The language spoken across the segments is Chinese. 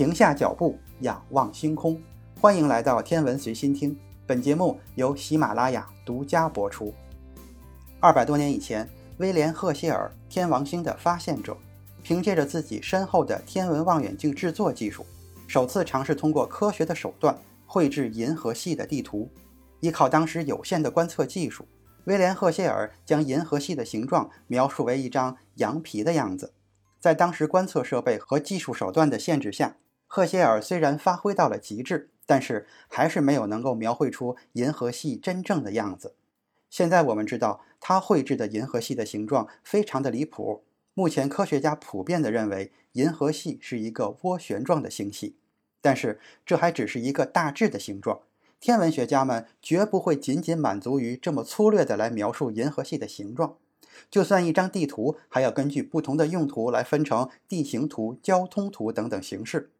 停下脚步，仰望星空。欢迎来到天文随心听，本节目由喜马拉雅独家播出。二百多年以前，威廉·赫歇尔，天王星的发现者，凭借着自己深厚的天文望远镜制作技术，首次尝试通过科学的手段绘制银河系的地图。依靠当时有限的观测技术，威廉·赫歇尔将银河系的形状描述为一张羊皮的样子。在当时观测设备和技术手段的限制下，赫歇尔虽然发挥到了极致，但是还是没有能够描绘出银河系真正的样子。现在我们知道，他绘制的银河系的形状非常的离谱。目前科学家普遍的认为，银河系是一个涡旋状的星系。但是这还只是一个大致的形状。天文学家们绝不会仅仅满足于这么粗略的来描述银河系的形状。就算一张地图，还要根据不同的用途来分成地形图、交通图等等形式。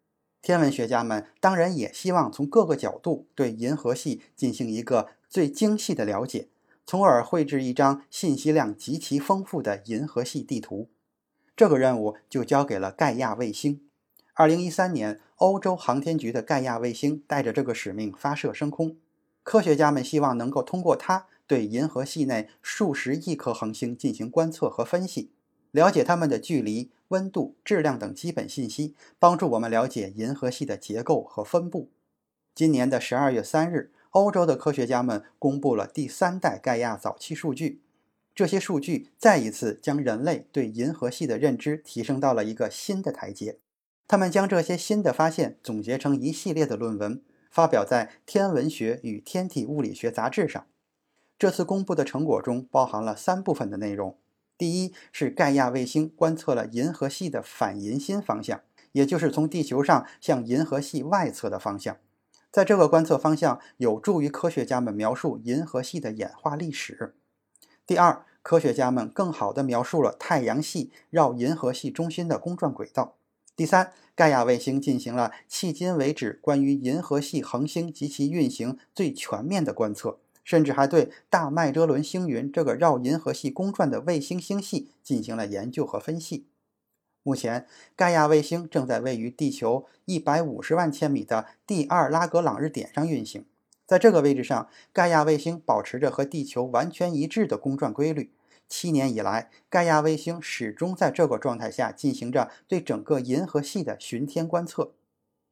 天文学家们当然也希望从各个角度对银河系进行一个最精细的了解。从而绘制一张信息量极其丰富的银河系地图，这个任务就交给了盖亚卫星。二零一三年，欧洲航天局的盖亚卫星带着这个使命发射升空。科学家们希望能够通过它对银河系内数十亿颗恒星进行观测和分析，了解它们的距离、温度、质量等基本信息，帮助我们了解银河系的结构和分布。今年的十二月三日。欧洲的科学家们公布了第三代盖亚早期数据，这些数据再一次将人类对银河系的认知提升到了一个新的台阶。他们将这些新的发现总结成一系列的论文，发表在《天文学与天体物理学杂志》上。这次公布的成果中包含了三部分的内容：第一是盖亚卫星观测了银河系的反银心方向，也就是从地球上向银河系外侧的方向。在这个观测方向有助于科学家们描述银河系的演化历史。第二，科学家们更好地描述了太阳系绕银河系中心的公转轨道。第三，盖亚卫星进行了迄今为止关于银河系恒星及其运行最全面的观测，甚至还对大麦哲伦星云这个绕银河系公转的卫星星系进行了研究和分析。目前，盖亚卫星正在位于地球一百五十万千米的第二拉格朗日点上运行。在这个位置上，盖亚卫星保持着和地球完全一致的公转规律。七年以来，盖亚卫星始终在这个状态下进行着对整个银河系的巡天观测，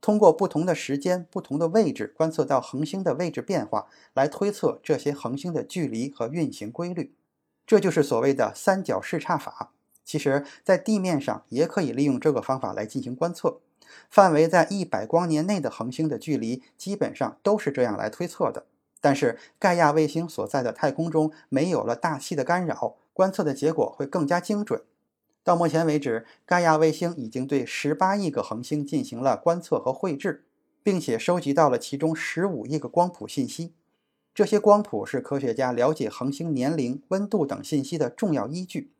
通过不同的时间、不同的位置观测到恒星的位置变化，来推测这些恒星的距离和运行规律。这就是所谓的三角视差法。其实，在地面上也可以利用这个方法来进行观测。范围在一百光年内的恒星的距离，基本上都是这样来推测的。但是，盖亚卫星所在的太空中没有了大气的干扰，观测的结果会更加精准。到目前为止，盖亚卫星已经对十八亿个恒星进行了观测和绘制，并且收集到了其中十五亿个光谱信息。这些光谱是科学家了解恒星年龄、温度等信息的重要依据。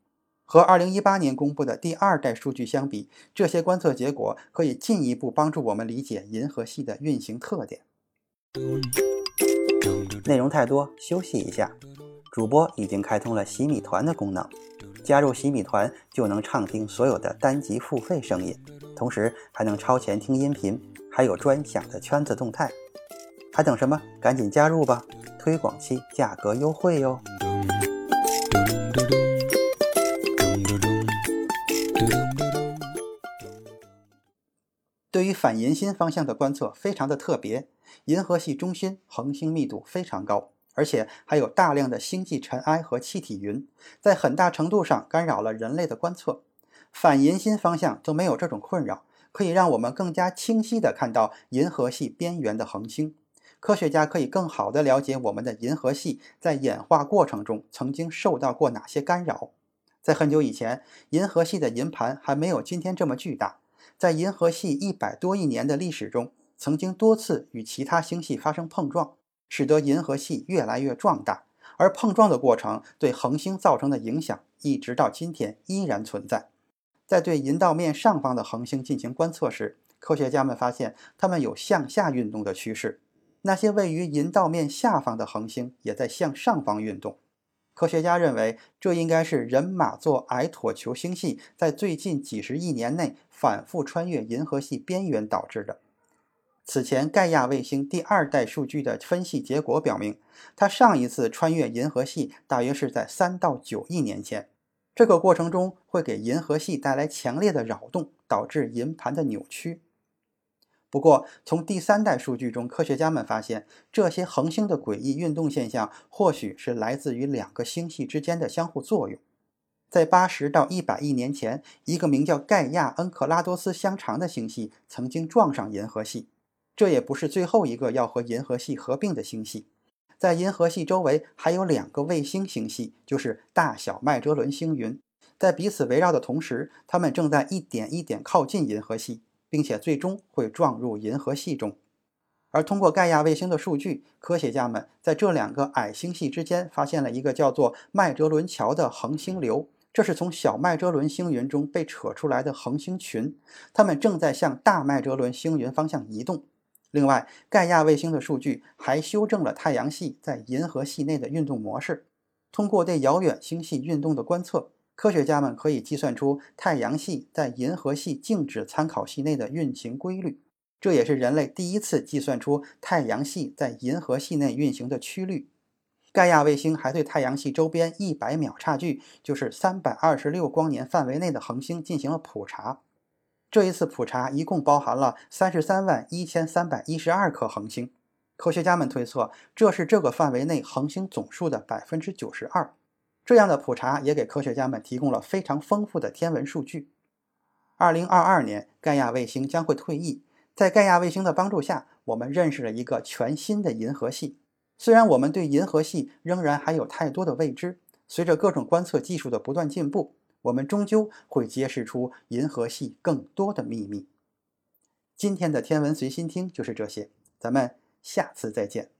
和2018年公布的第二代数据相比，这些观测结果可以进一步帮助我们理解银河系的运行特点。内容太多，休息一下。主播已经开通了洗米团的功能，加入洗米团就能畅听所有的单集付费声音，同时还能超前听音频，还有专享的圈子动态。还等什么？赶紧加入吧！推广期价格优惠哟。对于反银心方向的观测非常的特别，银河系中心恒星密度非常高，而且还有大量的星际尘埃和气体云，在很大程度上干扰了人类的观测。反银心方向就没有这种困扰，可以让我们更加清晰地看到银河系边缘的恒星。科学家可以更好地了解我们的银河系在演化过程中曾经受到过哪些干扰。在很久以前，银河系的银盘还没有今天这么巨大。在银河系一百多亿年的历史中，曾经多次与其他星系发生碰撞，使得银河系越来越壮大。而碰撞的过程对恒星造成的影响，一直到今天依然存在。在对银道面上方的恒星进行观测时，科学家们发现它们有向下运动的趋势；那些位于银道面下方的恒星也在向上方运动。科学家认为，这应该是人马座矮椭球星系在最近几十亿年内反复穿越银河系边缘导致的。此前，盖亚卫星第二代数据的分析结果表明，它上一次穿越银河系大约是在三到九亿年前。这个过程中会给银河系带来强烈的扰动，导致银盘的扭曲。不过，从第三代数据中，科学家们发现，这些恒星的诡异运动现象或许是来自于两个星系之间的相互作用。在八十到一百亿年前，一个名叫盖亚恩克拉多斯香肠的星系曾经撞上银河系。这也不是最后一个要和银河系合并的星系。在银河系周围还有两个卫星星系，就是大小麦哲伦星云。在彼此围绕的同时，它们正在一点一点靠近银河系。并且最终会撞入银河系中，而通过盖亚卫星的数据，科学家们在这两个矮星系之间发现了一个叫做麦哲伦桥的恒星流。这是从小麦哲伦星云中被扯出来的恒星群，它们正在向大麦哲伦星云方向移动。另外，盖亚卫星的数据还修正了太阳系在银河系内的运动模式。通过对遥远星系运动的观测。科学家们可以计算出太阳系在银河系静止参考系内的运行规律，这也是人类第一次计算出太阳系在银河系内运行的曲率。盖亚卫星还对太阳系周边一百秒差距，就是三百二十六光年范围内的恒星进行了普查。这一次普查一共包含了三十三万一千三百一十二颗恒星。科学家们推测，这是这个范围内恒星总数的百分之九十二。这样的普查也给科学家们提供了非常丰富的天文数据。二零二二年，盖亚卫星将会退役。在盖亚卫星的帮助下，我们认识了一个全新的银河系。虽然我们对银河系仍然还有太多的未知，随着各种观测技术的不断进步，我们终究会揭示出银河系更多的秘密。今天的天文随心听就是这些，咱们下次再见。